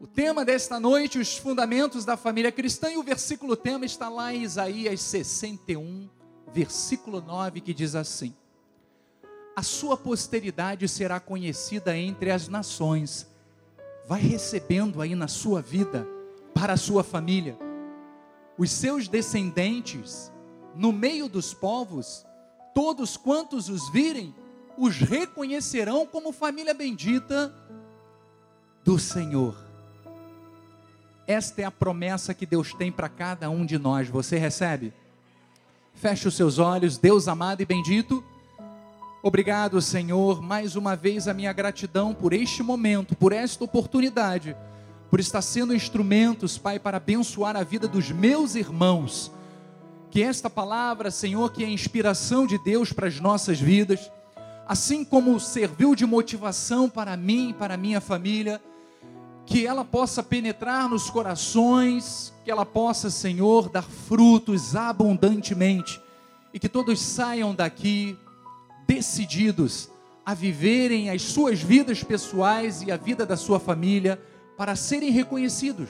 O tema desta noite, os fundamentos da família cristã, e o versículo tema está lá em Isaías 61, versículo 9, que diz assim: A sua posteridade será conhecida entre as nações. Vai recebendo aí na sua vida, para a sua família, os seus descendentes, no meio dos povos, todos quantos os virem, os reconhecerão como família bendita do Senhor. Esta é a promessa que Deus tem para cada um de nós. Você recebe? Feche os seus olhos, Deus amado e bendito. Obrigado, Senhor, mais uma vez a minha gratidão por este momento, por esta oportunidade, por estar sendo instrumentos, Pai, para abençoar a vida dos meus irmãos. Que esta palavra, Senhor, que é inspiração de Deus para as nossas vidas, assim como serviu de motivação para mim e para a minha família, que ela possa penetrar nos corações, que ela possa, Senhor, dar frutos abundantemente e que todos saiam daqui decididos a viverem as suas vidas pessoais e a vida da sua família para serem reconhecidos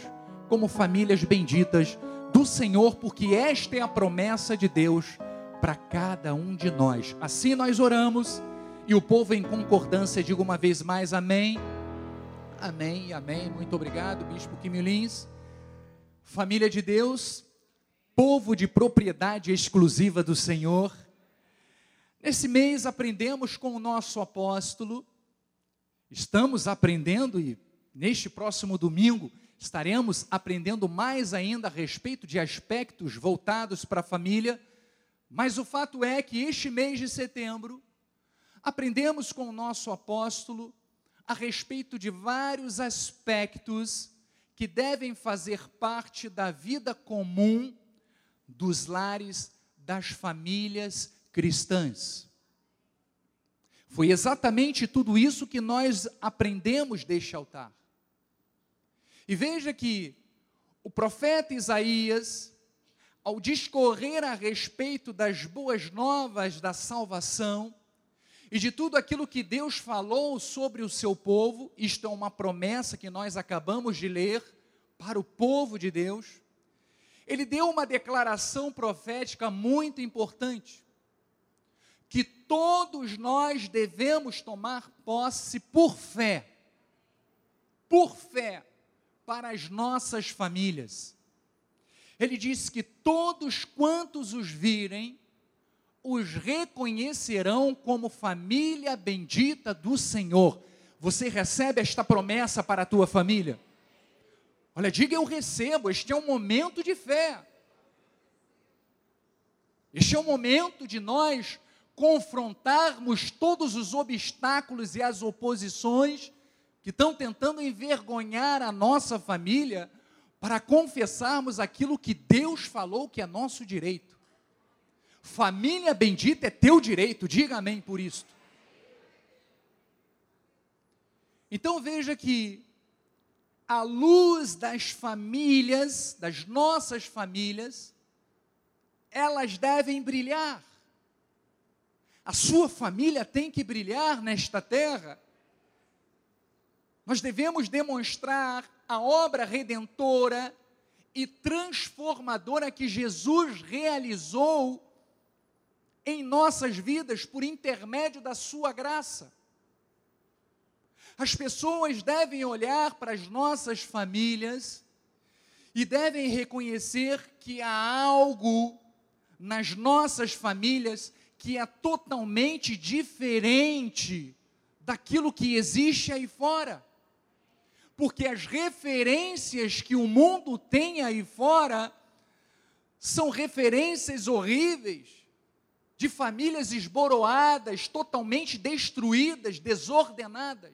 como famílias benditas do Senhor, porque esta é a promessa de Deus para cada um de nós. Assim nós oramos e o povo em concordância diga uma vez mais amém. Amém, amém. Muito obrigado, Bispo Quimilins. Família de Deus, povo de propriedade exclusiva do Senhor. Nesse mês aprendemos com o nosso apóstolo, estamos aprendendo e neste próximo domingo estaremos aprendendo mais ainda a respeito de aspectos voltados para a família. Mas o fato é que este mês de setembro aprendemos com o nosso apóstolo a respeito de vários aspectos que devem fazer parte da vida comum dos lares das famílias cristãs. Foi exatamente tudo isso que nós aprendemos deste altar. E veja que o profeta Isaías, ao discorrer a respeito das boas novas da salvação, e de tudo aquilo que Deus falou sobre o seu povo, isto é uma promessa que nós acabamos de ler para o povo de Deus. Ele deu uma declaração profética muito importante, que todos nós devemos tomar posse por fé, por fé, para as nossas famílias. Ele disse que todos quantos os virem, os reconhecerão como família bendita do Senhor. Você recebe esta promessa para a tua família? Olha, diga eu recebo, este é um momento de fé. Este é o momento de nós confrontarmos todos os obstáculos e as oposições que estão tentando envergonhar a nossa família para confessarmos aquilo que Deus falou que é nosso direito. Família bendita é teu direito, diga amém por isto. Então veja que a luz das famílias, das nossas famílias, elas devem brilhar. A sua família tem que brilhar nesta terra. Nós devemos demonstrar a obra redentora e transformadora que Jesus realizou em nossas vidas por intermédio da Sua graça. As pessoas devem olhar para as nossas famílias e devem reconhecer que há algo nas nossas famílias que é totalmente diferente daquilo que existe aí fora. Porque as referências que o mundo tem aí fora são referências horríveis, de famílias esboroadas, totalmente destruídas, desordenadas.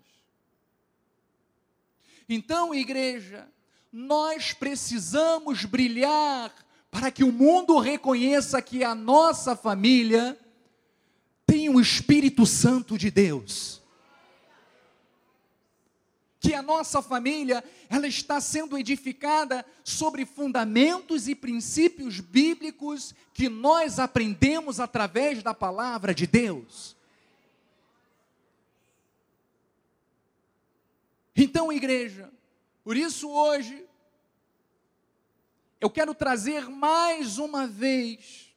Então, igreja, nós precisamos brilhar para que o mundo reconheça que a nossa família tem o Espírito Santo de Deus que a nossa família ela está sendo edificada sobre fundamentos e princípios bíblicos que nós aprendemos através da palavra de Deus. Então, igreja, Por isso, hoje, eu quero trazer mais uma vez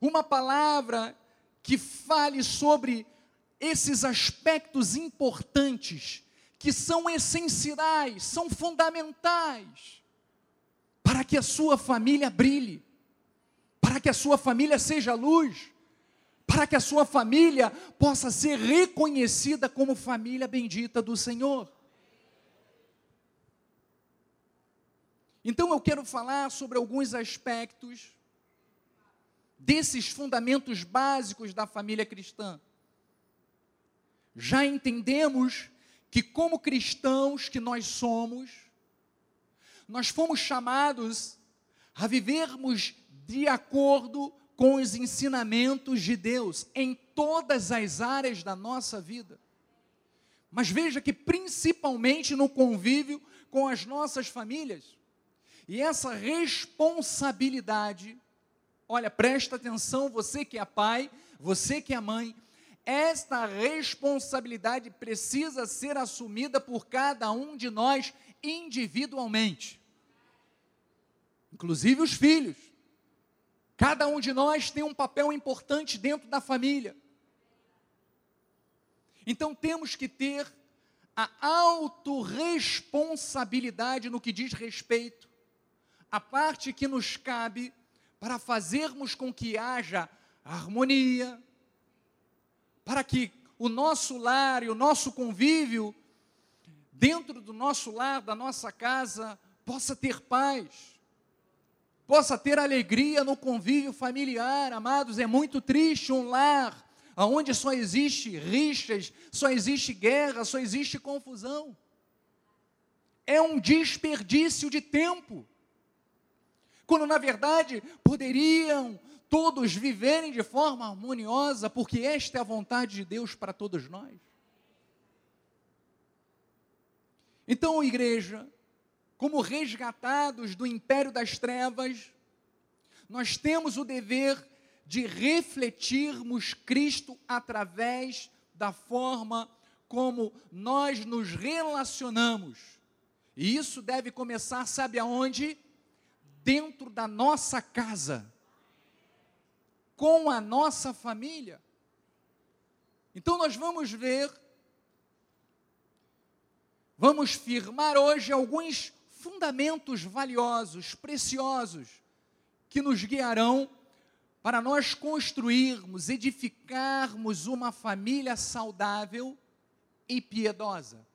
uma palavra que fale sobre esses aspectos importantes, que são essenciais, são fundamentais, para que a sua família brilhe, para que a sua família seja luz, para que a sua família possa ser reconhecida como família bendita do Senhor. Então eu quero falar sobre alguns aspectos desses fundamentos básicos da família cristã. Já entendemos que como cristãos que nós somos, nós fomos chamados a vivermos de acordo com os ensinamentos de Deus em todas as áreas da nossa vida. Mas veja que principalmente no convívio com as nossas famílias. E essa responsabilidade, olha, presta atenção, você que é pai, você que é mãe, esta responsabilidade precisa ser assumida por cada um de nós individualmente, inclusive os filhos. Cada um de nós tem um papel importante dentro da família. Então temos que ter a autorresponsabilidade no que diz respeito à parte que nos cabe para fazermos com que haja harmonia, para que o nosso lar e o nosso convívio dentro do nosso lar, da nossa casa, possa ter paz, possa ter alegria no convívio familiar. Amados, é muito triste um lar onde só existe rixas, só existe guerra, só existe confusão. É um desperdício de tempo. Quando na verdade poderiam todos viverem de forma harmoniosa, porque esta é a vontade de Deus para todos nós. Então, igreja, como resgatados do império das trevas, nós temos o dever de refletirmos Cristo através da forma como nós nos relacionamos. E isso deve começar, sabe aonde? Dentro da nossa casa com a nossa família. Então nós vamos ver, vamos firmar hoje alguns fundamentos valiosos, preciosos, que nos guiarão para nós construirmos, edificarmos uma família saudável e piedosa.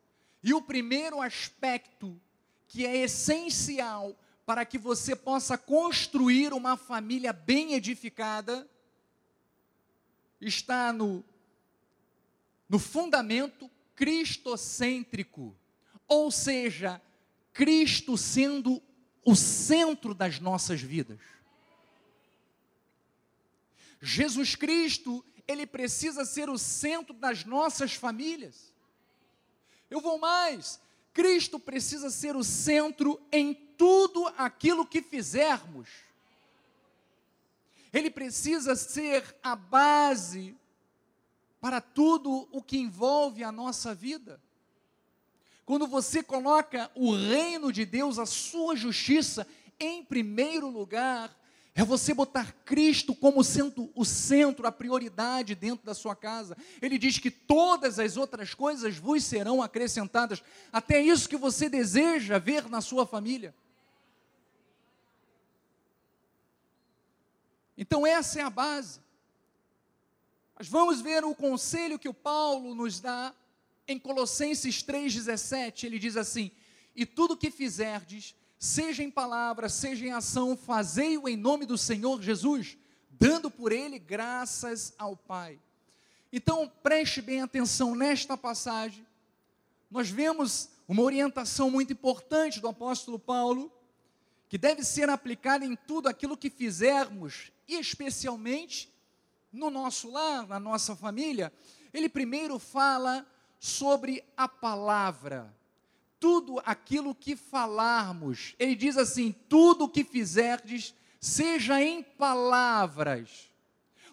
E o primeiro aspecto que é essencial para que você possa construir uma família bem edificada está no, no fundamento cristocêntrico, ou seja, Cristo sendo o centro das nossas vidas. Jesus Cristo, ele precisa ser o centro das nossas famílias. Eu vou mais, Cristo precisa ser o centro em tudo aquilo que fizermos ele precisa ser a base para tudo o que envolve a nossa vida. Quando você coloca o reino de Deus, a sua justiça em primeiro lugar, é você botar Cristo como sendo o centro, a prioridade dentro da sua casa. Ele diz que todas as outras coisas vos serão acrescentadas, até isso que você deseja ver na sua família. Então, essa é a base. Mas vamos ver o conselho que o Paulo nos dá em Colossenses 3,17. Ele diz assim: E tudo que fizerdes, seja em palavra, seja em ação, fazei-o em nome do Senhor Jesus, dando por ele graças ao Pai. Então, preste bem atenção nesta passagem. Nós vemos uma orientação muito importante do apóstolo Paulo, que deve ser aplicada em tudo aquilo que fizermos e especialmente no nosso lar, na nossa família, ele primeiro fala sobre a palavra. Tudo aquilo que falarmos, ele diz assim: tudo o que fizerdes, seja em palavras.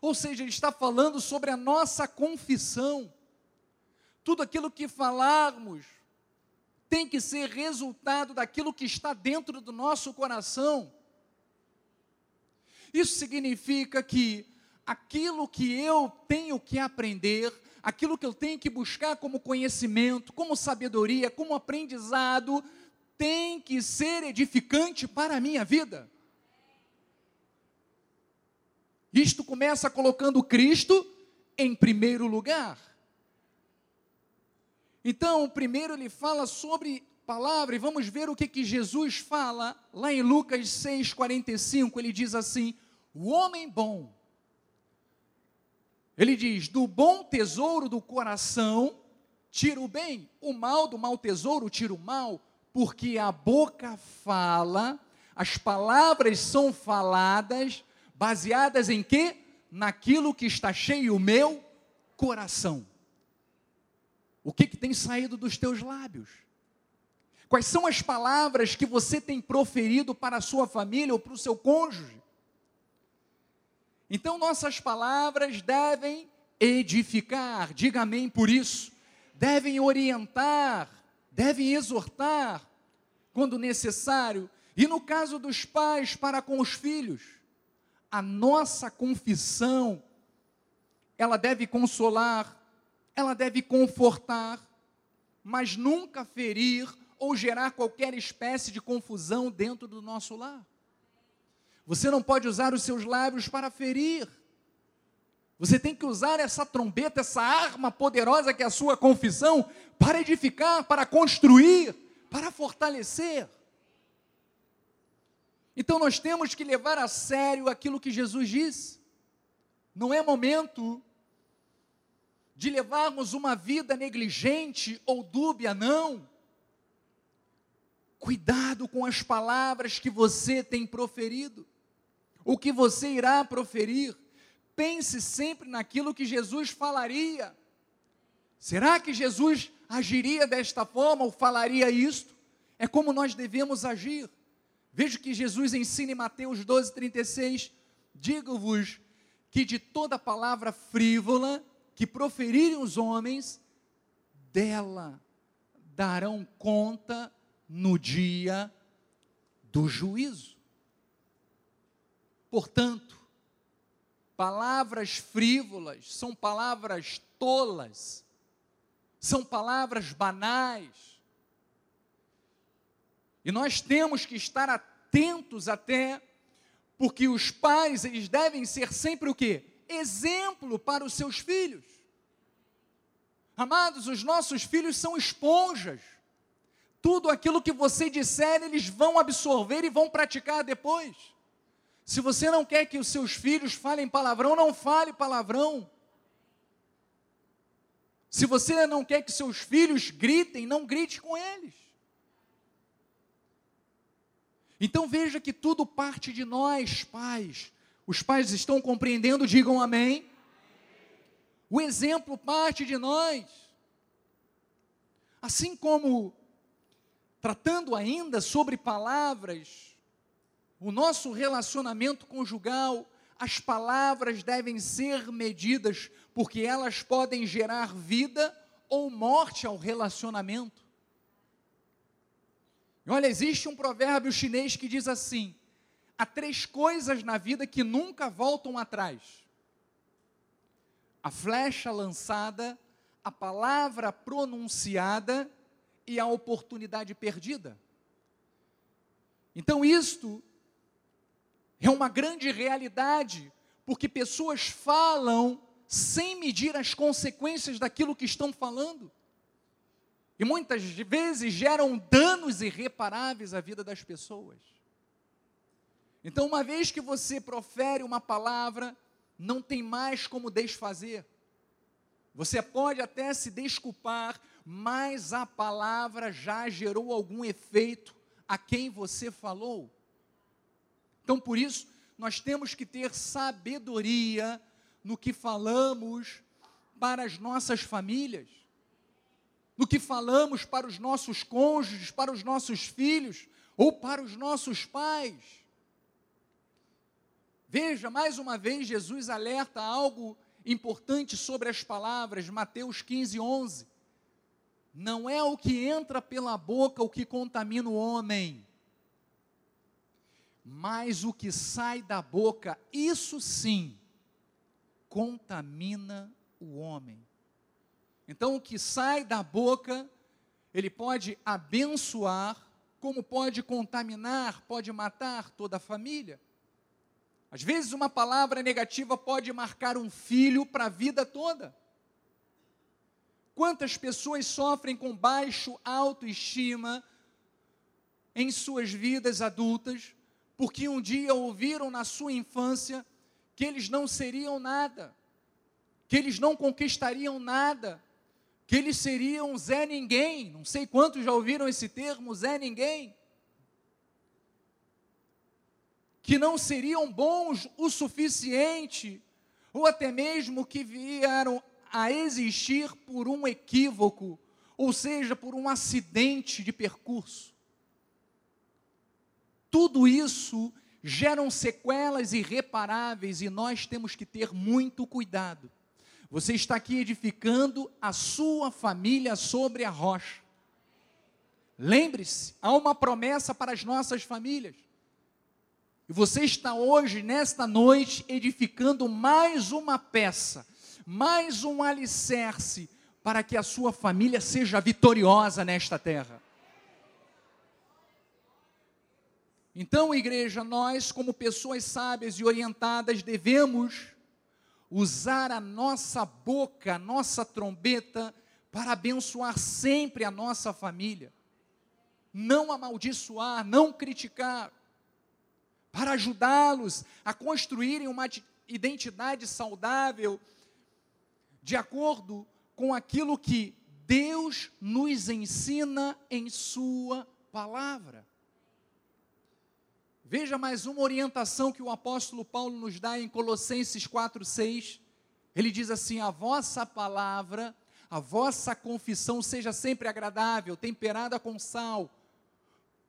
Ou seja, ele está falando sobre a nossa confissão. Tudo aquilo que falarmos, tem que ser resultado daquilo que está dentro do nosso coração. Isso significa que aquilo que eu tenho que aprender, aquilo que eu tenho que buscar como conhecimento, como sabedoria, como aprendizado, tem que ser edificante para a minha vida. Isto começa colocando Cristo em primeiro lugar. Então, primeiro ele fala sobre palavra, e vamos ver o que, que Jesus fala lá em Lucas 6,45. Ele diz assim: O homem bom, ele diz, do bom tesouro do coração, tira o bem, o mal do mau tesouro, tira o mal, porque a boca fala, as palavras são faladas, baseadas em quê? Naquilo que está cheio o meu coração. O que, que tem saído dos teus lábios? Quais são as palavras que você tem proferido para a sua família ou para o seu cônjuge? Então, nossas palavras devem edificar, diga amém por isso, devem orientar, devem exortar, quando necessário, e no caso dos pais para com os filhos, a nossa confissão, ela deve consolar, ela deve confortar, mas nunca ferir ou gerar qualquer espécie de confusão dentro do nosso lar. Você não pode usar os seus lábios para ferir. Você tem que usar essa trombeta, essa arma poderosa que é a sua confissão, para edificar, para construir, para fortalecer. Então nós temos que levar a sério aquilo que Jesus disse. Não é momento de levarmos uma vida negligente ou dúbia, não. Cuidado com as palavras que você tem proferido, o que você irá proferir. Pense sempre naquilo que Jesus falaria. Será que Jesus agiria desta forma ou falaria isto? É como nós devemos agir. Veja que Jesus ensina em Mateus 12, 36: Digo-vos que de toda palavra frívola que proferirem os homens, dela darão conta no dia do juízo. Portanto, palavras frívolas são palavras tolas, são palavras banais. E nós temos que estar atentos até porque os pais, eles devem ser sempre o quê? exemplo para os seus filhos. Amados, os nossos filhos são esponjas. Tudo aquilo que você disser, eles vão absorver e vão praticar depois. Se você não quer que os seus filhos falem palavrão, não fale palavrão. Se você não quer que seus filhos gritem, não grite com eles. Então veja que tudo parte de nós, pais. Os pais estão compreendendo? Digam amém. O exemplo parte de nós. Assim como, tratando ainda sobre palavras, o nosso relacionamento conjugal, as palavras devem ser medidas, porque elas podem gerar vida ou morte ao relacionamento. E olha, existe um provérbio chinês que diz assim: há três coisas na vida que nunca voltam atrás: a flecha lançada, a palavra pronunciada e a oportunidade perdida. Então, isto é uma grande realidade, porque pessoas falam sem medir as consequências daquilo que estão falando. E muitas vezes geram danos irreparáveis à vida das pessoas. Então, uma vez que você profere uma palavra, não tem mais como desfazer. Você pode até se desculpar, mas a palavra já gerou algum efeito a quem você falou. Então, por isso, nós temos que ter sabedoria no que falamos para as nossas famílias, no que falamos para os nossos cônjuges, para os nossos filhos ou para os nossos pais. Veja, mais uma vez, Jesus alerta algo importante sobre as palavras, Mateus 15, 11. não é o que entra pela boca o que contamina o homem, mas o que sai da boca, isso sim, contamina o homem. Então, o que sai da boca, ele pode abençoar, como pode contaminar, pode matar toda a família. Às vezes, uma palavra negativa pode marcar um filho para a vida toda. Quantas pessoas sofrem com baixo autoestima em suas vidas adultas, porque um dia ouviram na sua infância que eles não seriam nada, que eles não conquistariam nada, que eles seriam Zé Ninguém. Não sei quantos já ouviram esse termo, Zé Ninguém. Que não seriam bons o suficiente, ou até mesmo que vieram a existir por um equívoco, ou seja, por um acidente de percurso. Tudo isso geram sequelas irreparáveis e nós temos que ter muito cuidado. Você está aqui edificando a sua família sobre a rocha. Lembre-se, há uma promessa para as nossas famílias. E você está hoje, nesta noite, edificando mais uma peça mais um alicerce para que a sua família seja vitoriosa nesta terra. Então, igreja, nós, como pessoas sábias e orientadas, devemos usar a nossa boca, a nossa trombeta, para abençoar sempre a nossa família. Não amaldiçoar, não criticar, para ajudá-los a construírem uma identidade saudável de acordo com aquilo que Deus nos ensina em Sua palavra. Veja mais uma orientação que o apóstolo Paulo nos dá em Colossenses 4,6. Ele diz assim: A vossa palavra, a vossa confissão seja sempre agradável, temperada com sal,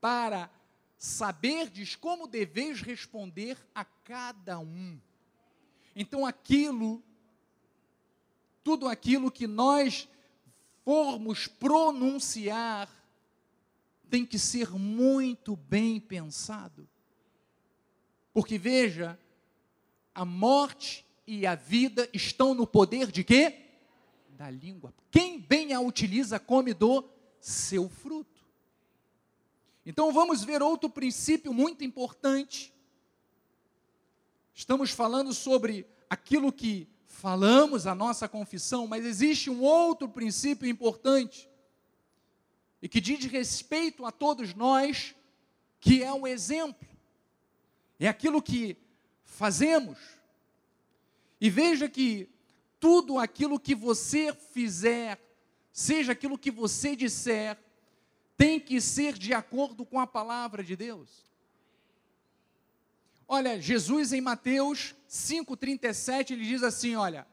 para saberdes como deveis responder a cada um. Então, aquilo tudo aquilo que nós formos pronunciar tem que ser muito bem pensado. Porque veja, a morte e a vida estão no poder de quê? Da língua. Quem bem a utiliza come do seu fruto. Então vamos ver outro princípio muito importante. Estamos falando sobre aquilo que falamos a nossa confissão, mas existe um outro princípio importante e que diz respeito a todos nós, que é o exemplo. É aquilo que fazemos. E veja que tudo aquilo que você fizer, seja aquilo que você disser, tem que ser de acordo com a palavra de Deus. Olha, Jesus em Mateus 5,37, ele diz assim: olha,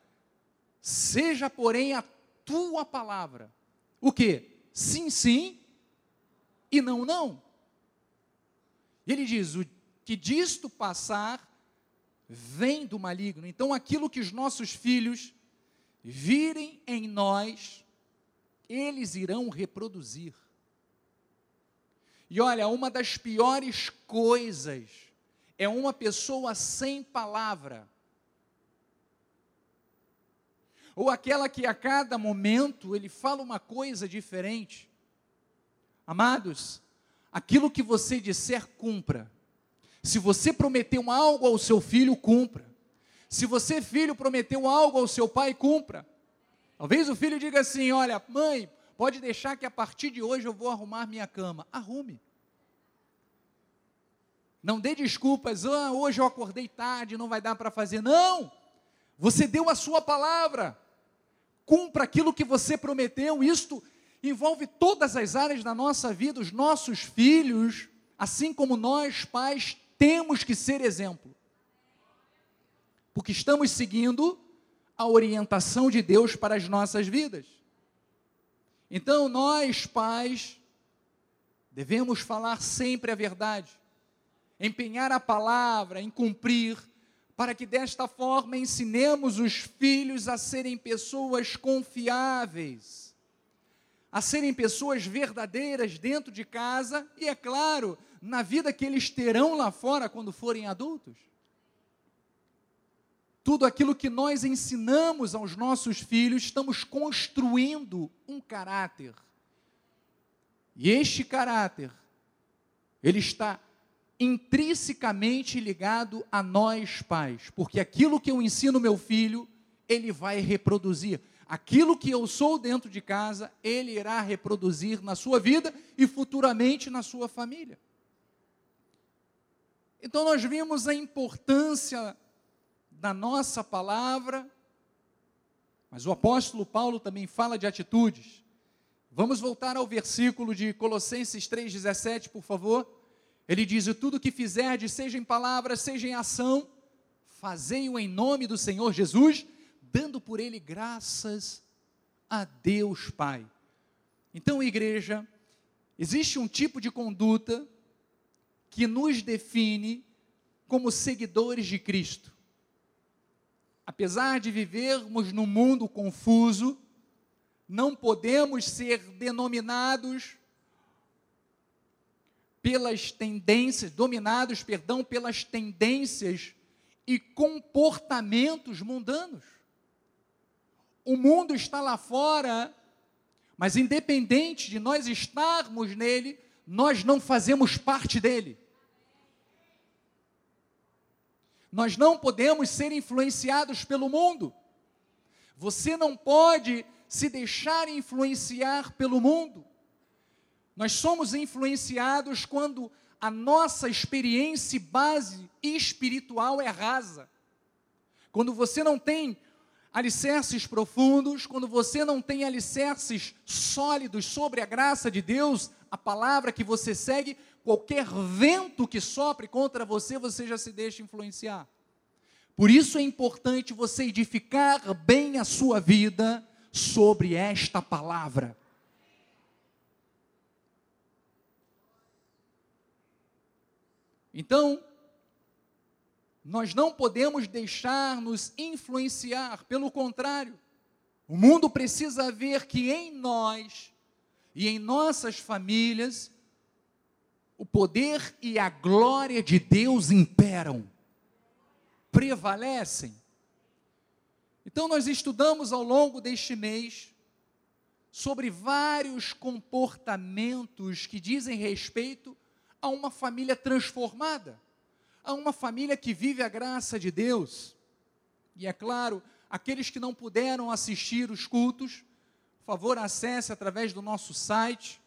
seja porém a tua palavra. O que? Sim, sim e não, não. Ele diz: o que disto passar vem do maligno. Então, aquilo que os nossos filhos virem em nós, eles irão reproduzir. E olha, uma das piores coisas é uma pessoa sem palavra. Ou aquela que a cada momento ele fala uma coisa diferente. Amados, aquilo que você disser, cumpra. Se você prometeu algo ao seu filho, cumpra. Se você, filho, prometeu algo ao seu pai, cumpra. Talvez o filho diga assim: Olha, mãe, pode deixar que a partir de hoje eu vou arrumar minha cama. Arrume. Não dê desculpas, ah, hoje eu acordei tarde, não vai dar para fazer. Não! Você deu a sua palavra. Cumpra aquilo que você prometeu. Isto envolve todas as áreas da nossa vida. Os nossos filhos, assim como nós, pais, temos que ser exemplo. Porque estamos seguindo a orientação de Deus para as nossas vidas. Então, nós, pais, devemos falar sempre a verdade empenhar a palavra, em cumprir, para que desta forma ensinemos os filhos a serem pessoas confiáveis, a serem pessoas verdadeiras dentro de casa e, é claro, na vida que eles terão lá fora quando forem adultos. Tudo aquilo que nós ensinamos aos nossos filhos, estamos construindo um caráter. E este caráter, ele está intrinsecamente ligado a nós pais, porque aquilo que eu ensino meu filho, ele vai reproduzir. Aquilo que eu sou dentro de casa, ele irá reproduzir na sua vida e futuramente na sua família. Então nós vimos a importância da nossa palavra, mas o apóstolo Paulo também fala de atitudes. Vamos voltar ao versículo de Colossenses 3,17, por favor. Ele diz: E tudo que fizerdes, seja em palavra, seja em ação, fazei-o em nome do Senhor Jesus, dando por ele graças a Deus Pai. Então, igreja, existe um tipo de conduta que nos define como seguidores de Cristo apesar de vivermos num mundo confuso, não podemos ser denominados pelas tendências, dominados, perdão, pelas tendências e comportamentos mundanos. O mundo está lá fora, mas independente de nós estarmos nele, nós não fazemos parte dele. Nós não podemos ser influenciados pelo mundo. Você não pode se deixar influenciar pelo mundo. Nós somos influenciados quando a nossa experiência base espiritual é rasa. Quando você não tem alicerces profundos, quando você não tem alicerces sólidos sobre a graça de Deus, a palavra que você segue, qualquer vento que sopre contra você, você já se deixa influenciar. Por isso é importante você edificar bem a sua vida sobre esta palavra. Então, nós não podemos deixar nos influenciar, pelo contrário, o mundo precisa ver que em nós e em nossas famílias o poder e a glória de Deus imperam, prevalecem. Então, nós estudamos ao longo deste mês sobre vários comportamentos que dizem respeito a uma família transformada, a uma família que vive a graça de Deus. E é claro, aqueles que não puderam assistir os cultos, por favor, acesse através do nosso site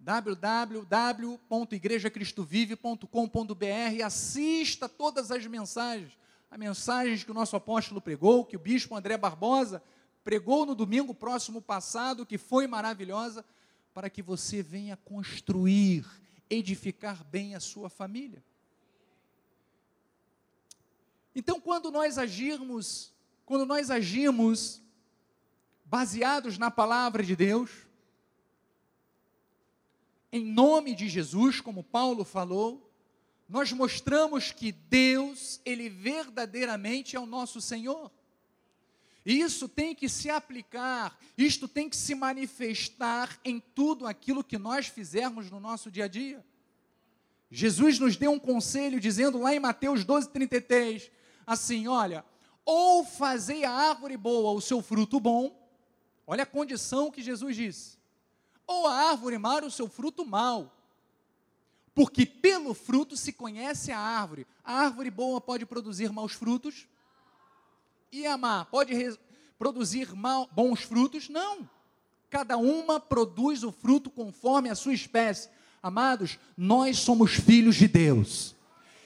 www.igrejacristovive.com.br assista todas as mensagens, as mensagens que o nosso apóstolo pregou, que o bispo André Barbosa pregou no domingo próximo passado, que foi maravilhosa, para que você venha construir, edificar bem a sua família. Então, quando nós agirmos, quando nós agimos baseados na palavra de Deus, em nome de Jesus, como Paulo falou, nós mostramos que Deus, Ele verdadeiramente é o nosso Senhor. E isso tem que se aplicar, isto tem que se manifestar em tudo aquilo que nós fizermos no nosso dia a dia. Jesus nos deu um conselho dizendo lá em Mateus 12:33, assim, olha, ou fazei a árvore boa o seu fruto bom, olha a condição que Jesus disse ou a árvore má o seu fruto mau. Porque pelo fruto se conhece a árvore. A árvore boa pode produzir maus frutos? E a má pode produzir mal, bons frutos? Não. Cada uma produz o fruto conforme a sua espécie. Amados, nós somos filhos de Deus.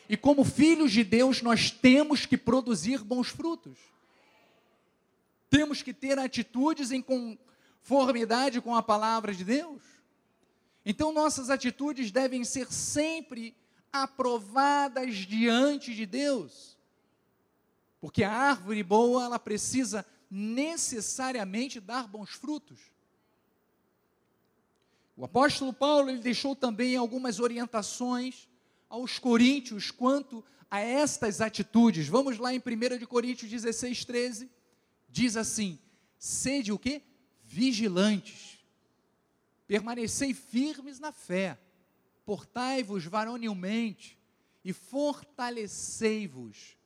E como filhos de Deus, nós temos que produzir bons frutos. Temos que ter atitudes em conformidade com a palavra de Deus. Então, nossas atitudes devem ser sempre aprovadas diante de Deus. Porque a árvore boa, ela precisa necessariamente dar bons frutos. O apóstolo Paulo ele deixou também algumas orientações aos coríntios quanto a estas atitudes. Vamos lá em 1 de Coríntios 16, 13. Diz assim: sede o quê? Vigilantes. permanecei firmes na fé, portai-vos varonilmente e fortalecei-vos.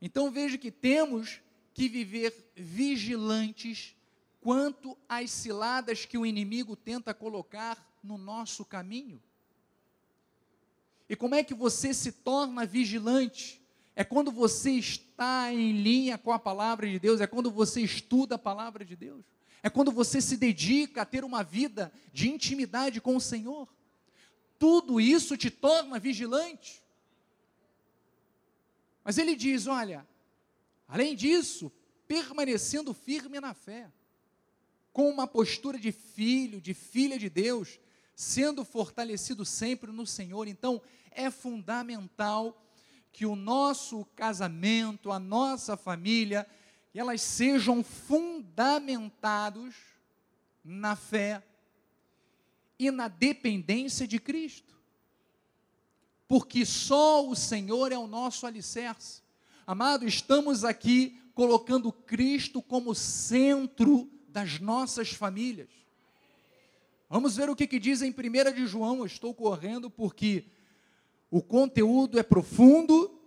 Então veja que temos que viver vigilantes quanto às ciladas que o inimigo tenta colocar no nosso caminho. E como é que você se torna vigilante? É quando você está em linha com a palavra de Deus, é quando você estuda a palavra de Deus, é quando você se dedica a ter uma vida de intimidade com o Senhor. Tudo isso te torna vigilante. Mas ele diz: olha, além disso, permanecendo firme na fé, com uma postura de filho, de filha de Deus, sendo fortalecido sempre no Senhor. Então, é fundamental que o nosso casamento, a nossa família, elas sejam fundamentados na fé e na dependência de Cristo. Porque só o Senhor é o nosso alicerce. Amado, estamos aqui colocando Cristo como centro das nossas famílias. Vamos ver o que, que diz em 1 de João. Eu estou correndo porque o conteúdo é profundo,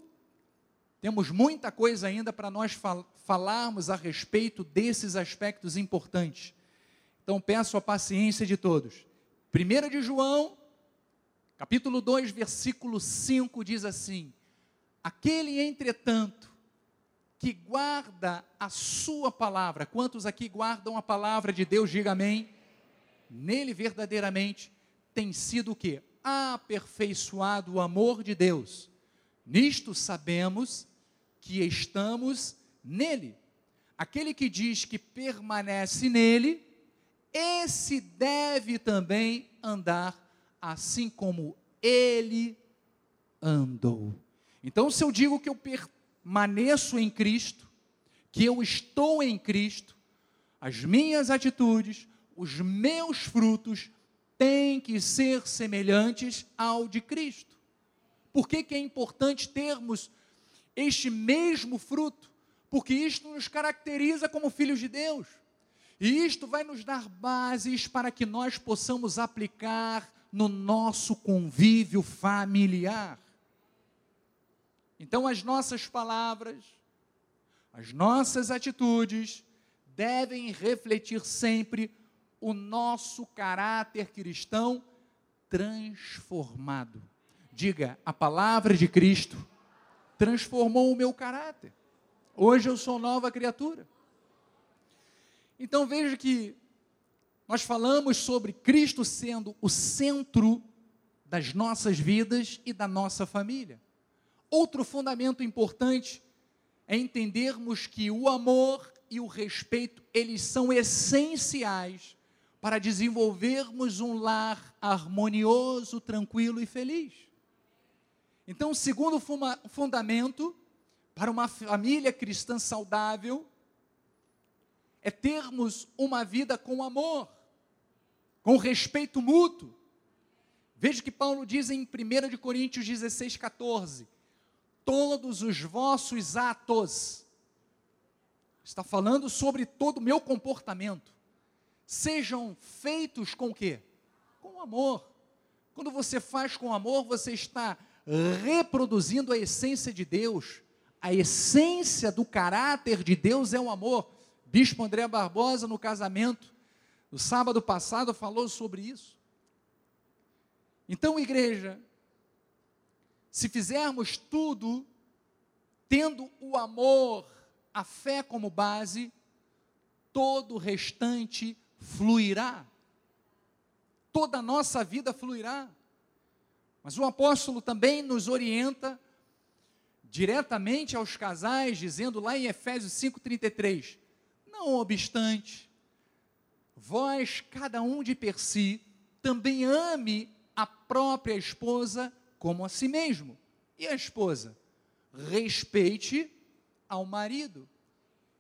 temos muita coisa ainda para nós fal falarmos a respeito desses aspectos importantes. Então peço a paciência de todos. 1 de João, capítulo 2, versículo 5 diz assim: Aquele, entretanto, que guarda a sua palavra, quantos aqui guardam a palavra de Deus, diga amém nele verdadeiramente tem sido o que? Aperfeiçoado o amor de Deus. Nisto sabemos que estamos nele. Aquele que diz que permanece nele, esse deve também andar assim como ele andou. Então, se eu digo que eu permaneço em Cristo, que eu estou em Cristo, as minhas atitudes, os meus frutos têm que ser semelhantes ao de Cristo. Por que, que é importante termos este mesmo fruto? Porque isto nos caracteriza como filhos de Deus. E isto vai nos dar bases para que nós possamos aplicar no nosso convívio familiar. Então, as nossas palavras, as nossas atitudes devem refletir sempre o nosso caráter cristão transformado. Diga, a palavra de Cristo transformou o meu caráter. Hoje eu sou nova criatura. Então veja que nós falamos sobre Cristo sendo o centro das nossas vidas e da nossa família. Outro fundamento importante é entendermos que o amor e o respeito, eles são essenciais para desenvolvermos um lar harmonioso, tranquilo e feliz. Então, o segundo fundamento para uma família cristã saudável é termos uma vida com amor, com respeito mútuo. Veja que Paulo diz em 1 Coríntios 16, 14: Todos os vossos atos, está falando sobre todo o meu comportamento, sejam feitos com o quê? Com amor. Quando você faz com amor, você está reproduzindo a essência de Deus. A essência do caráter de Deus é o amor. Bispo André Barbosa, no casamento, no sábado passado, falou sobre isso. Então, igreja, se fizermos tudo tendo o amor, a fé como base, todo o restante fluirá. Toda a nossa vida fluirá. Mas o apóstolo também nos orienta diretamente aos casais, dizendo lá em Efésios 5,33: Não obstante, vós, cada um de per si, também ame a própria esposa como a si mesmo. E a esposa? Respeite ao marido.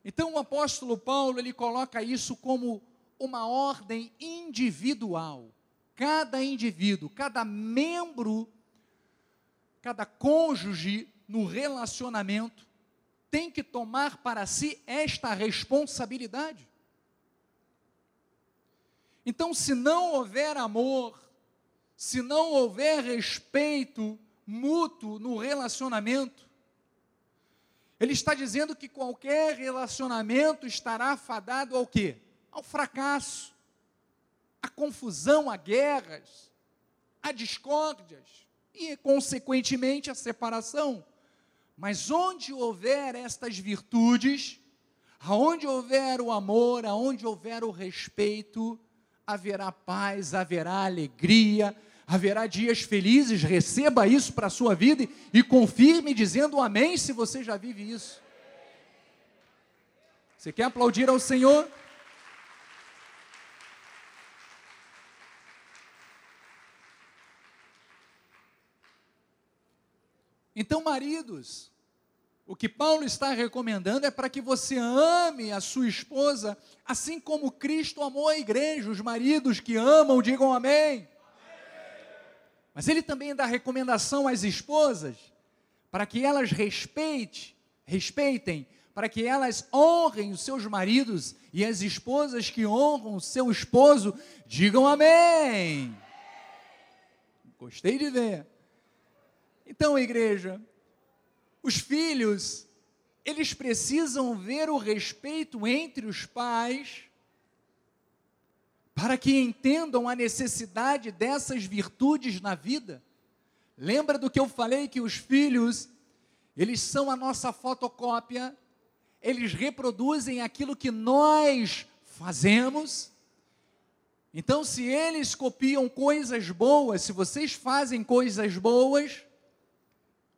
Então o apóstolo Paulo ele coloca isso como uma ordem individual. Cada indivíduo, cada membro, cada cônjuge no relacionamento tem que tomar para si esta responsabilidade. Então, se não houver amor, se não houver respeito mútuo no relacionamento, ele está dizendo que qualquer relacionamento estará fadado ao quê? Ao fracasso, à confusão, a guerras, a discórdias e, consequentemente, a separação. Mas onde houver estas virtudes, aonde houver o amor, aonde houver o respeito, haverá paz, haverá alegria, haverá dias felizes. Receba isso para a sua vida e confirme dizendo amém se você já vive isso. Você quer aplaudir ao Senhor? Então, maridos, o que Paulo está recomendando é para que você ame a sua esposa, assim como Cristo amou a igreja. Os maridos que amam, digam amém. amém. Mas ele também dá recomendação às esposas para que elas respeite, respeitem, para que elas honrem os seus maridos e as esposas que honram o seu esposo, digam amém. Gostei de ver. Então, igreja, os filhos, eles precisam ver o respeito entre os pais, para que entendam a necessidade dessas virtudes na vida. Lembra do que eu falei que os filhos, eles são a nossa fotocópia, eles reproduzem aquilo que nós fazemos. Então, se eles copiam coisas boas, se vocês fazem coisas boas,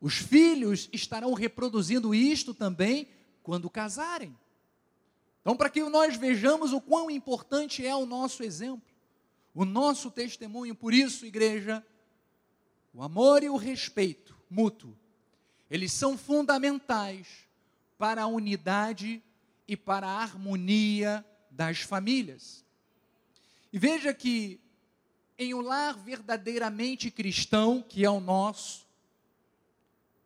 os filhos estarão reproduzindo isto também quando casarem. Então, para que nós vejamos o quão importante é o nosso exemplo, o nosso testemunho, por isso, igreja, o amor e o respeito mútuo, eles são fundamentais para a unidade e para a harmonia das famílias. E veja que em um lar verdadeiramente cristão, que é o nosso,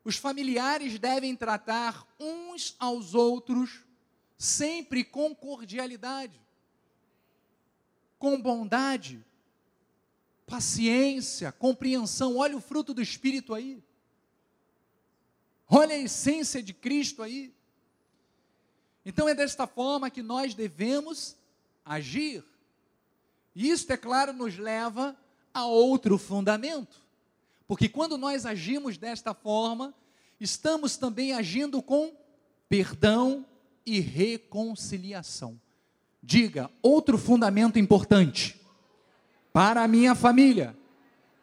os familiares devem tratar uns aos outros sempre com cordialidade, com bondade, paciência, compreensão. Olha o fruto do Espírito aí. Olha a essência de Cristo aí. Então é desta forma que nós devemos agir. E isto, é claro, nos leva a outro fundamento. Porque quando nós agimos desta forma, estamos também agindo com perdão e reconciliação. Diga, outro fundamento importante para a minha família: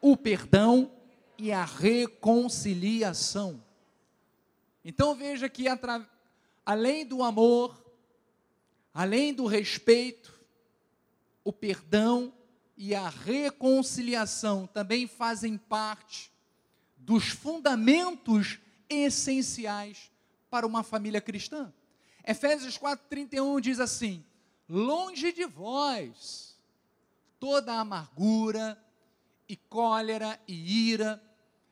o perdão e a reconciliação. Então veja que além do amor, além do respeito, o perdão e a reconciliação também fazem parte dos fundamentos essenciais para uma família cristã. Efésios 4:31 diz assim: Longe de vós toda amargura e cólera e ira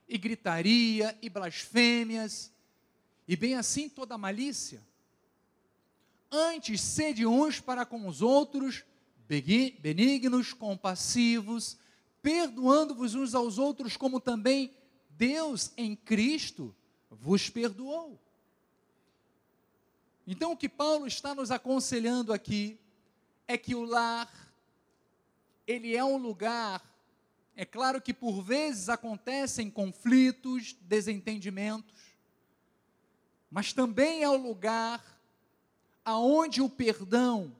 e gritaria e blasfêmias e bem assim toda malícia. Antes sede uns para com os outros benignos, compassivos, perdoando-vos uns aos outros, como também Deus em Cristo vos perdoou. Então, o que Paulo está nos aconselhando aqui é que o lar, ele é um lugar, é claro que por vezes acontecem conflitos, desentendimentos, mas também é o lugar aonde o perdão,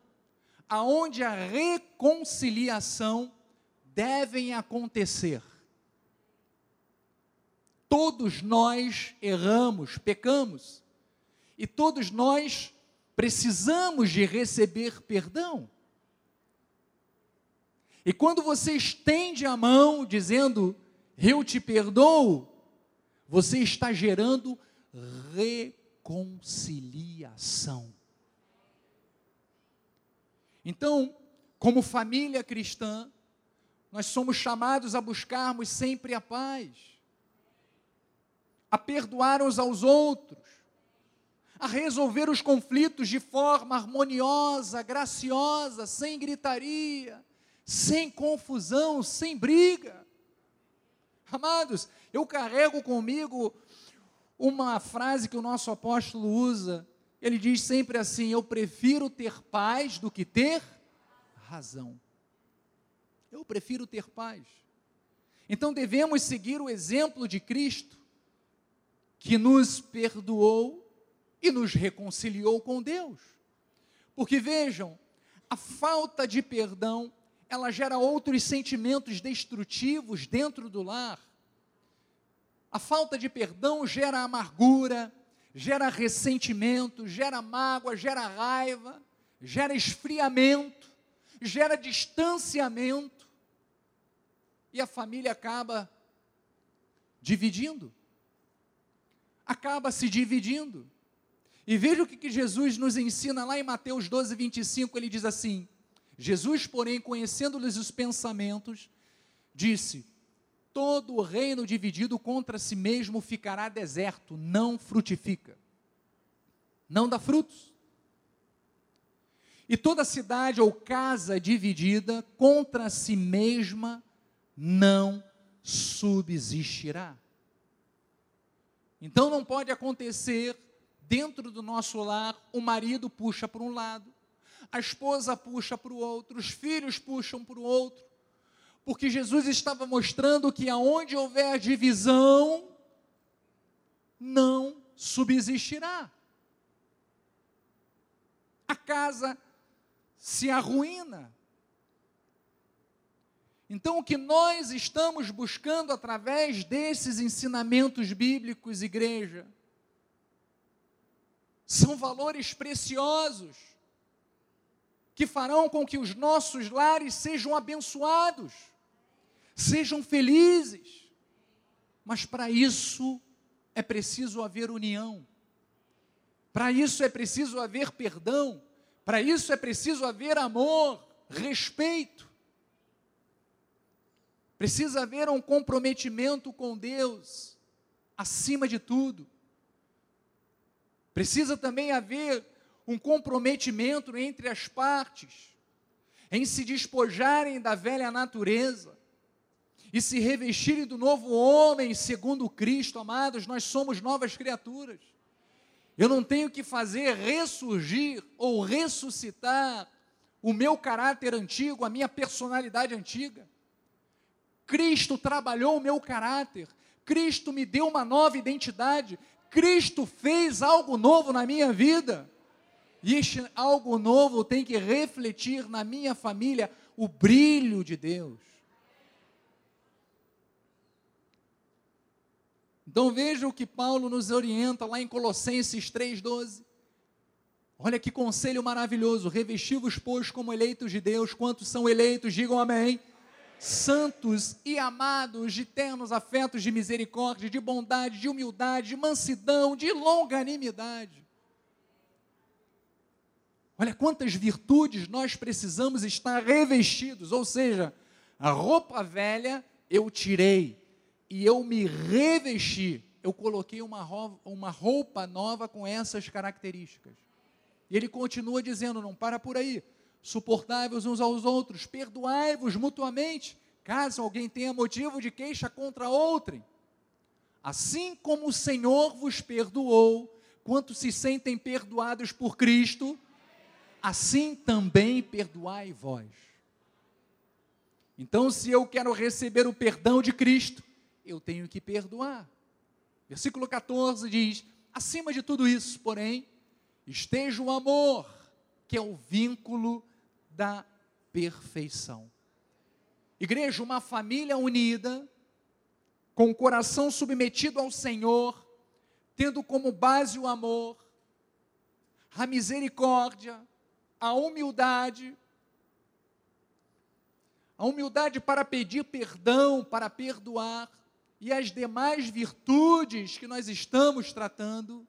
aonde a reconciliação devem acontecer. Todos nós erramos, pecamos, e todos nós precisamos de receber perdão. E quando você estende a mão dizendo, eu te perdoo, você está gerando reconciliação. Então, como família cristã, nós somos chamados a buscarmos sempre a paz, a perdoar uns aos outros, a resolver os conflitos de forma harmoniosa, graciosa, sem gritaria, sem confusão, sem briga. Amados, eu carrego comigo uma frase que o nosso apóstolo usa. Ele diz sempre assim: Eu prefiro ter paz do que ter razão. Eu prefiro ter paz. Então devemos seguir o exemplo de Cristo, que nos perdoou e nos reconciliou com Deus. Porque vejam, a falta de perdão, ela gera outros sentimentos destrutivos dentro do lar. A falta de perdão gera amargura, gera ressentimento, gera mágoa, gera raiva, gera esfriamento, gera distanciamento. E a família acaba dividindo. Acaba se dividindo. E veja o que, Jesus nos ensina lá em Mateus 12, 25, ele diz assim: Jesus, porém, conhecendo-lhes os pensamentos, disse: Todo o reino dividido contra si mesmo ficará deserto, não frutifica, não dá frutos. E toda cidade ou casa dividida contra si mesma não subsistirá. Então não pode acontecer dentro do nosso lar, o marido puxa para um lado, a esposa puxa para o outro, os filhos puxam para o outro, porque Jesus estava mostrando que aonde houver divisão, não subsistirá. A casa se arruína. Então, o que nós estamos buscando através desses ensinamentos bíblicos, igreja, são valores preciosos que farão com que os nossos lares sejam abençoados, sejam felizes. Mas para isso é preciso haver união, para isso é preciso haver perdão, para isso é preciso haver amor, respeito. Precisa haver um comprometimento com Deus, acima de tudo. Precisa também haver um comprometimento entre as partes, em se despojarem da velha natureza e se revestirem do novo homem segundo Cristo, amados, nós somos novas criaturas. Eu não tenho que fazer ressurgir ou ressuscitar o meu caráter antigo, a minha personalidade antiga. Cristo trabalhou o meu caráter, Cristo me deu uma nova identidade, Cristo fez algo novo na minha vida. E este algo novo tem que refletir na minha família o brilho de Deus. Então veja o que Paulo nos orienta lá em Colossenses 3,12. Olha que conselho maravilhoso. Revesti-vos, pois, como eleitos de Deus. Quantos são eleitos? Digam amém santos e amados, de ternos afetos de misericórdia, de bondade, de humildade, de mansidão, de longanimidade. Olha quantas virtudes nós precisamos estar revestidos, ou seja, a roupa velha eu tirei e eu me revesti, eu coloquei uma roupa, uma roupa nova com essas características. E ele continua dizendo: não para por aí suportáveis uns aos outros, perdoai-vos mutuamente, caso alguém tenha motivo de queixa contra outrem. Assim como o Senhor vos perdoou, quanto se sentem perdoados por Cristo, assim também perdoai vós. Então, se eu quero receber o perdão de Cristo, eu tenho que perdoar. Versículo 14 diz: acima de tudo isso, porém, esteja o amor, que é o vínculo da perfeição. Igreja, uma família unida, com o coração submetido ao Senhor, tendo como base o amor, a misericórdia, a humildade, a humildade para pedir perdão, para perdoar, e as demais virtudes que nós estamos tratando,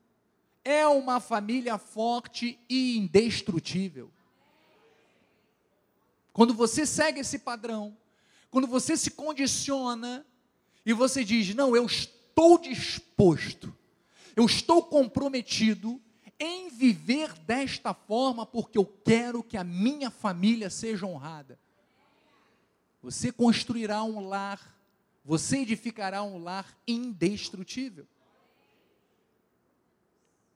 é uma família forte e indestrutível. Quando você segue esse padrão, quando você se condiciona e você diz: Não, eu estou disposto, eu estou comprometido em viver desta forma porque eu quero que a minha família seja honrada. você construirá um lar, você edificará um lar indestrutível.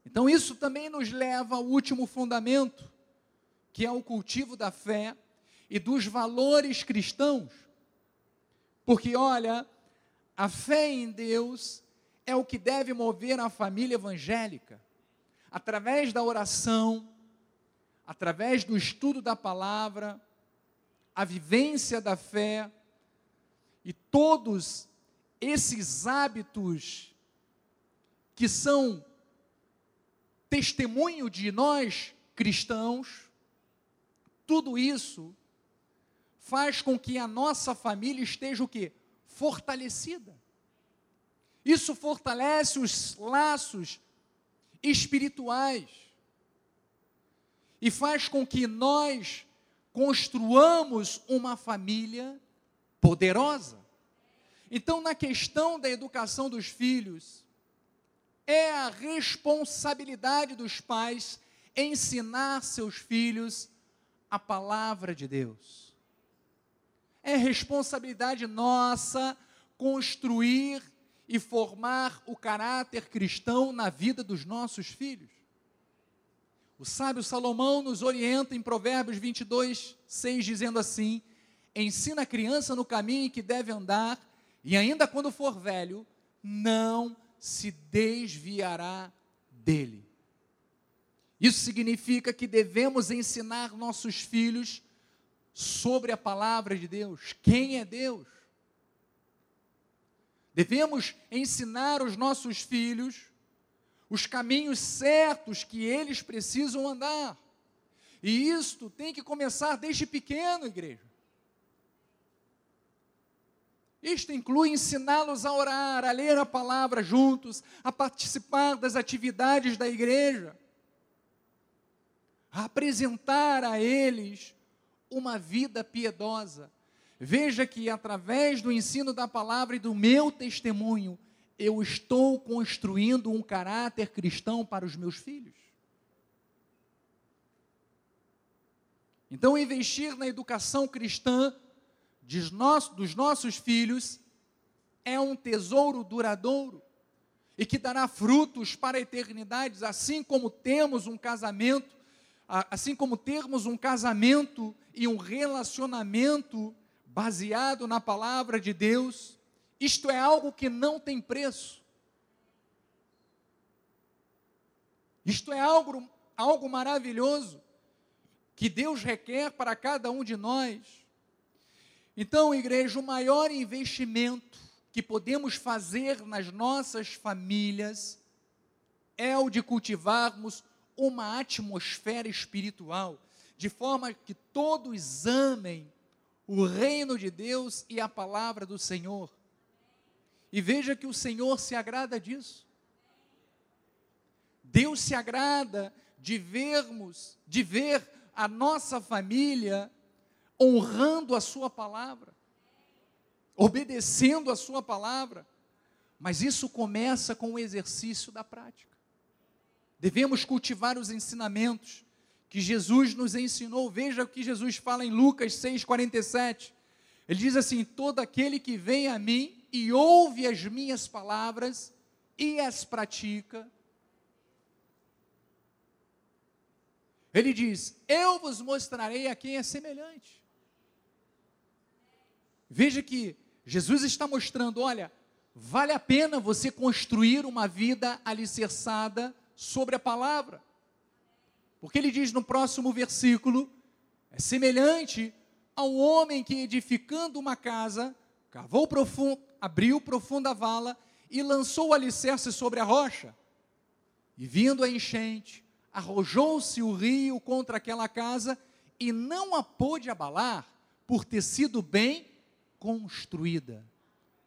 Então, isso também nos leva ao último fundamento, que é o cultivo da fé e dos valores cristãos. Porque, olha, a fé em Deus é o que deve mover a família evangélica. Através da oração, através do estudo da palavra, a vivência da fé e todos esses hábitos que são testemunho de nós cristãos, tudo isso faz com que a nossa família esteja o quê? Fortalecida. Isso fortalece os laços espirituais e faz com que nós construamos uma família poderosa. Então, na questão da educação dos filhos, é a responsabilidade dos pais ensinar seus filhos a palavra de Deus. É responsabilidade nossa construir e formar o caráter cristão na vida dos nossos filhos. O sábio Salomão nos orienta em Provérbios 22, 6, dizendo assim: Ensina a criança no caminho em que deve andar, e ainda quando for velho, não se desviará dele. Isso significa que devemos ensinar nossos filhos sobre a palavra de Deus, quem é Deus. Devemos ensinar os nossos filhos os caminhos certos que eles precisam andar. E isto tem que começar desde pequeno, igreja. Isto inclui ensiná-los a orar, a ler a palavra juntos, a participar das atividades da igreja, a apresentar a eles uma vida piedosa. Veja que através do ensino da palavra e do meu testemunho, eu estou construindo um caráter cristão para os meus filhos. Então, investir na educação cristã dos nossos filhos é um tesouro duradouro e que dará frutos para a eternidade, assim como temos um casamento, assim como termos um casamento e um relacionamento baseado na palavra de Deus, isto é algo que não tem preço. Isto é algo, algo maravilhoso que Deus requer para cada um de nós. Então, igreja, o maior investimento que podemos fazer nas nossas famílias é o de cultivarmos uma atmosfera espiritual, de forma que todos amem o reino de Deus e a palavra do Senhor. E veja que o Senhor se agrada disso. Deus se agrada de vermos, de ver a nossa família honrando a Sua palavra, obedecendo a Sua palavra. Mas isso começa com o exercício da prática. Devemos cultivar os ensinamentos que Jesus nos ensinou. Veja o que Jesus fala em Lucas 6,47. Ele diz assim: Todo aquele que vem a mim e ouve as minhas palavras e as pratica, ele diz: Eu vos mostrarei a quem é semelhante. Veja que Jesus está mostrando: olha, vale a pena você construir uma vida alicerçada sobre a palavra. Porque ele diz no próximo versículo: é semelhante ao homem que edificando uma casa, cavou profundo, abriu profunda vala e lançou o alicerce sobre a rocha. E vindo a enchente, arrojou-se o rio contra aquela casa e não a pôde abalar, por ter sido bem construída.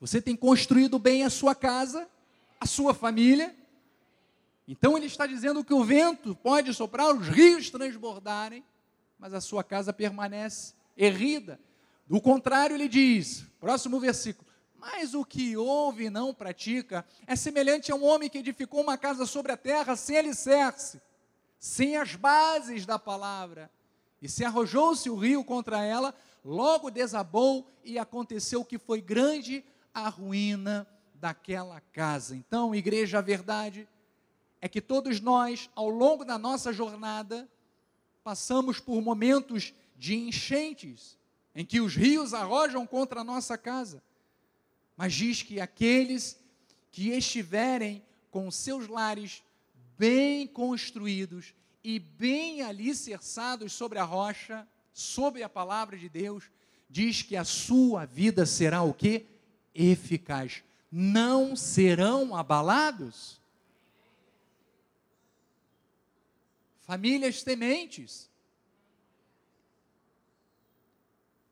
Você tem construído bem a sua casa, a sua família. Então ele está dizendo que o vento pode soprar, os rios transbordarem, mas a sua casa permanece errida. Do contrário, ele diz, próximo versículo: Mas o que ouve e não pratica é semelhante a um homem que edificou uma casa sobre a terra sem alicerce, sem as bases da palavra, e se arrojou-se o rio contra ela, logo desabou e aconteceu que foi grande a ruína daquela casa. Então, igreja, a verdade é que todos nós, ao longo da nossa jornada, passamos por momentos de enchentes, em que os rios arrojam contra a nossa casa. Mas diz que aqueles que estiverem com seus lares bem construídos e bem alicerçados sobre a rocha, sobre a palavra de Deus, diz que a sua vida será o que? Eficaz. Não serão abalados. Famílias tementes.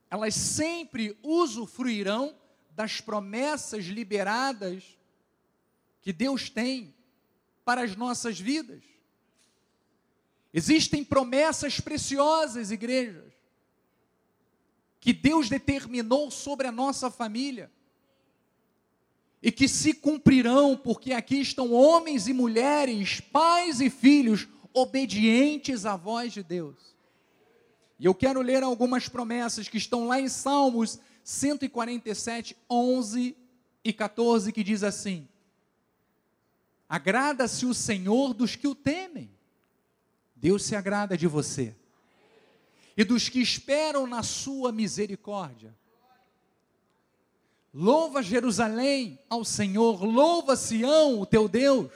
Elas sempre usufruirão das promessas liberadas que Deus tem para as nossas vidas. Existem promessas preciosas, igrejas, que Deus determinou sobre a nossa família e que se cumprirão, porque aqui estão homens e mulheres, pais e filhos obedientes à voz de Deus. E eu quero ler algumas promessas que estão lá em Salmos 147, 11 e 14, que diz assim: Agrada-se o Senhor dos que o temem. Deus se agrada de você. E dos que esperam na sua misericórdia. Louva Jerusalém ao Senhor, louva Sião, o teu Deus.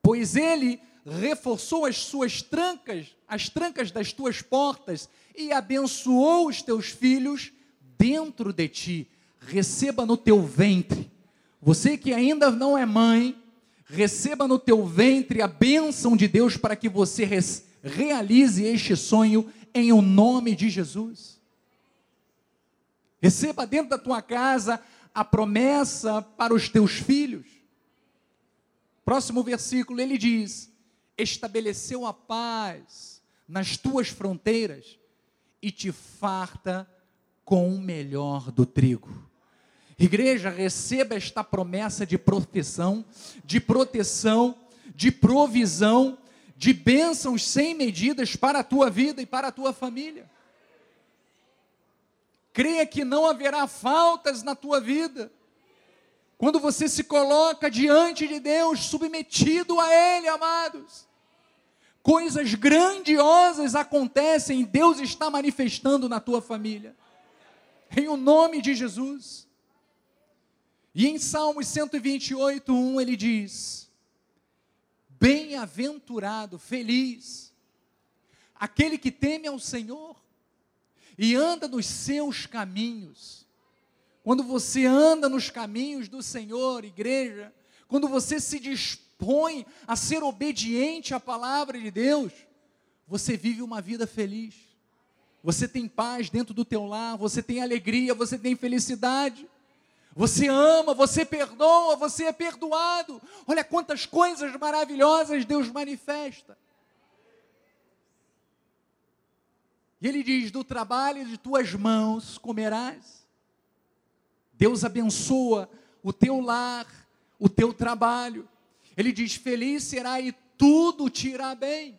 Pois ele reforçou as suas trancas, as trancas das tuas portas e abençoou os teus filhos dentro de ti. Receba no teu ventre você que ainda não é mãe, receba no teu ventre a bênção de Deus para que você realize este sonho em o nome de Jesus. Receba dentro da tua casa a promessa para os teus filhos. Próximo versículo, ele diz: Estabeleceu a paz nas tuas fronteiras e te farta com o melhor do trigo. Igreja, receba esta promessa de profissão, de proteção, de provisão, de bênçãos sem medidas para a tua vida e para a tua família. Creia que não haverá faltas na tua vida. Quando você se coloca diante de Deus, submetido a Ele, amados, coisas grandiosas acontecem, Deus está manifestando na tua família. Em o nome de Jesus. E em Salmos 128, 1 ele diz: Bem-aventurado, feliz, aquele que teme ao Senhor e anda nos seus caminhos. Quando você anda nos caminhos do Senhor, igreja, quando você se dispõe a ser obediente à palavra de Deus, você vive uma vida feliz. Você tem paz dentro do teu lar, você tem alegria, você tem felicidade. Você ama, você perdoa, você é perdoado. Olha quantas coisas maravilhosas Deus manifesta. E ele diz: Do trabalho de tuas mãos comerás. Deus abençoa o teu lar, o teu trabalho. Ele diz: Feliz será e tudo te irá bem.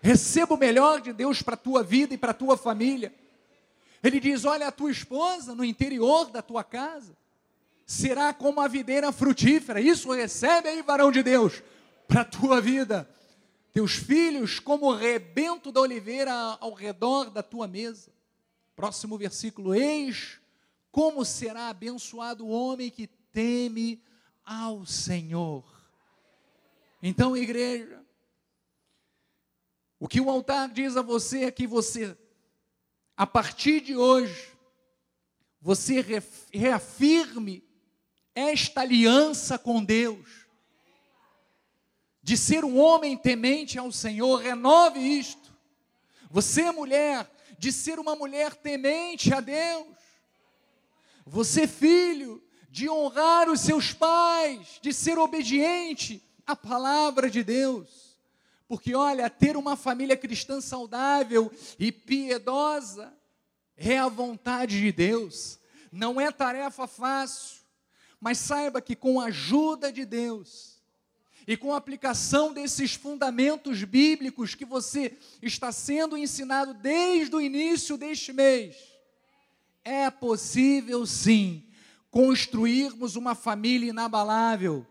Receba o melhor de Deus para a tua vida e para a tua família. Ele diz: Olha, a tua esposa no interior da tua casa será como a videira frutífera. Isso recebe aí, varão de Deus, para a tua vida. Teus filhos como o rebento da oliveira ao redor da tua mesa. Próximo versículo: Eis como será abençoado o homem que teme ao Senhor. Então, igreja, o que o altar diz a você é que você a partir de hoje, você reafirme esta aliança com Deus, de ser um homem temente ao Senhor, renove isto. Você, mulher, de ser uma mulher temente a Deus. Você, filho, de honrar os seus pais, de ser obediente à palavra de Deus. Porque, olha, ter uma família cristã saudável e piedosa é a vontade de Deus, não é tarefa fácil, mas saiba que com a ajuda de Deus e com a aplicação desses fundamentos bíblicos que você está sendo ensinado desde o início deste mês, é possível sim construirmos uma família inabalável,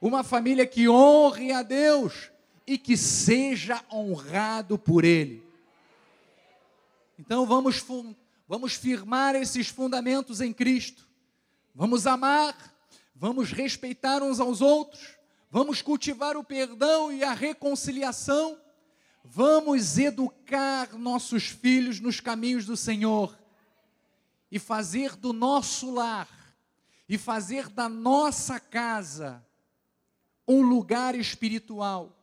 uma família que honre a Deus e que seja honrado por Ele. Então vamos, vamos firmar esses fundamentos em Cristo, vamos amar, vamos respeitar uns aos outros, vamos cultivar o perdão e a reconciliação, vamos educar nossos filhos nos caminhos do Senhor e fazer do nosso lar e fazer da nossa casa um lugar espiritual,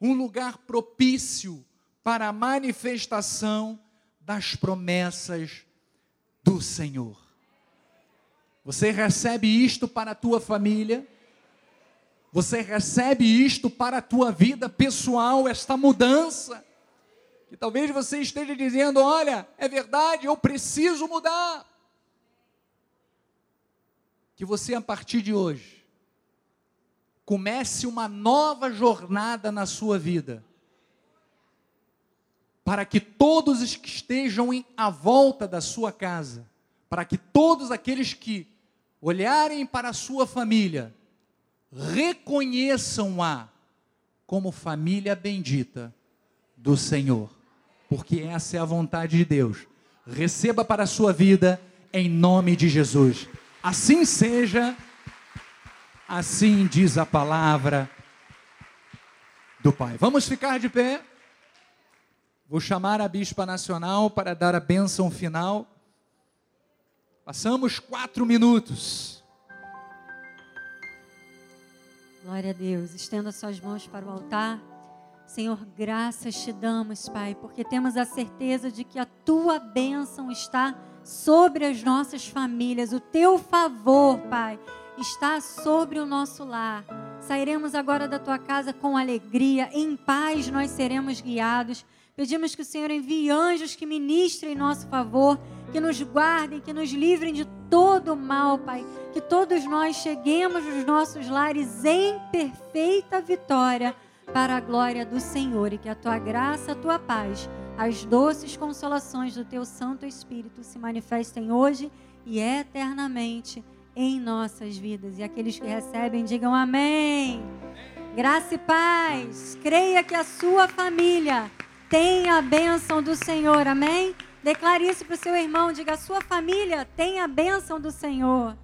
um lugar propício para a manifestação das promessas do Senhor. Você recebe isto para a tua família? Você recebe isto para a tua vida pessoal, esta mudança? Que talvez você esteja dizendo: olha, é verdade, eu preciso mudar. Que você, a partir de hoje, comece uma nova jornada na sua vida, para que todos os que estejam em, à volta da sua casa, para que todos aqueles que olharem para a sua família, reconheçam-a como família bendita do Senhor, porque essa é a vontade de Deus. Receba para a sua vida em nome de Jesus. Assim seja, assim diz a palavra do Pai. Vamos ficar de pé. Vou chamar a Bispa Nacional para dar a bênção final. Passamos quatro minutos. Glória a Deus. Estenda suas mãos para o altar. Senhor, graças te damos, Pai, porque temos a certeza de que a tua bênção está sobre as nossas famílias. O teu favor, Pai, está sobre o nosso lar. Sairemos agora da tua casa com alegria, em paz nós seremos guiados. Pedimos que o Senhor envie anjos que ministrem em nosso favor, que nos guardem, que nos livrem de todo mal, Pai. Que todos nós cheguemos nos nossos lares em perfeita vitória para a glória do Senhor e que a tua graça, a tua paz, as doces consolações do teu Santo Espírito se manifestem hoje e eternamente em nossas vidas. E aqueles que recebem, digam amém. Graça e paz. Creia que a sua família tem a bênção do Senhor, amém? Declare isso para o seu irmão, diga: a sua família tem a bênção do Senhor.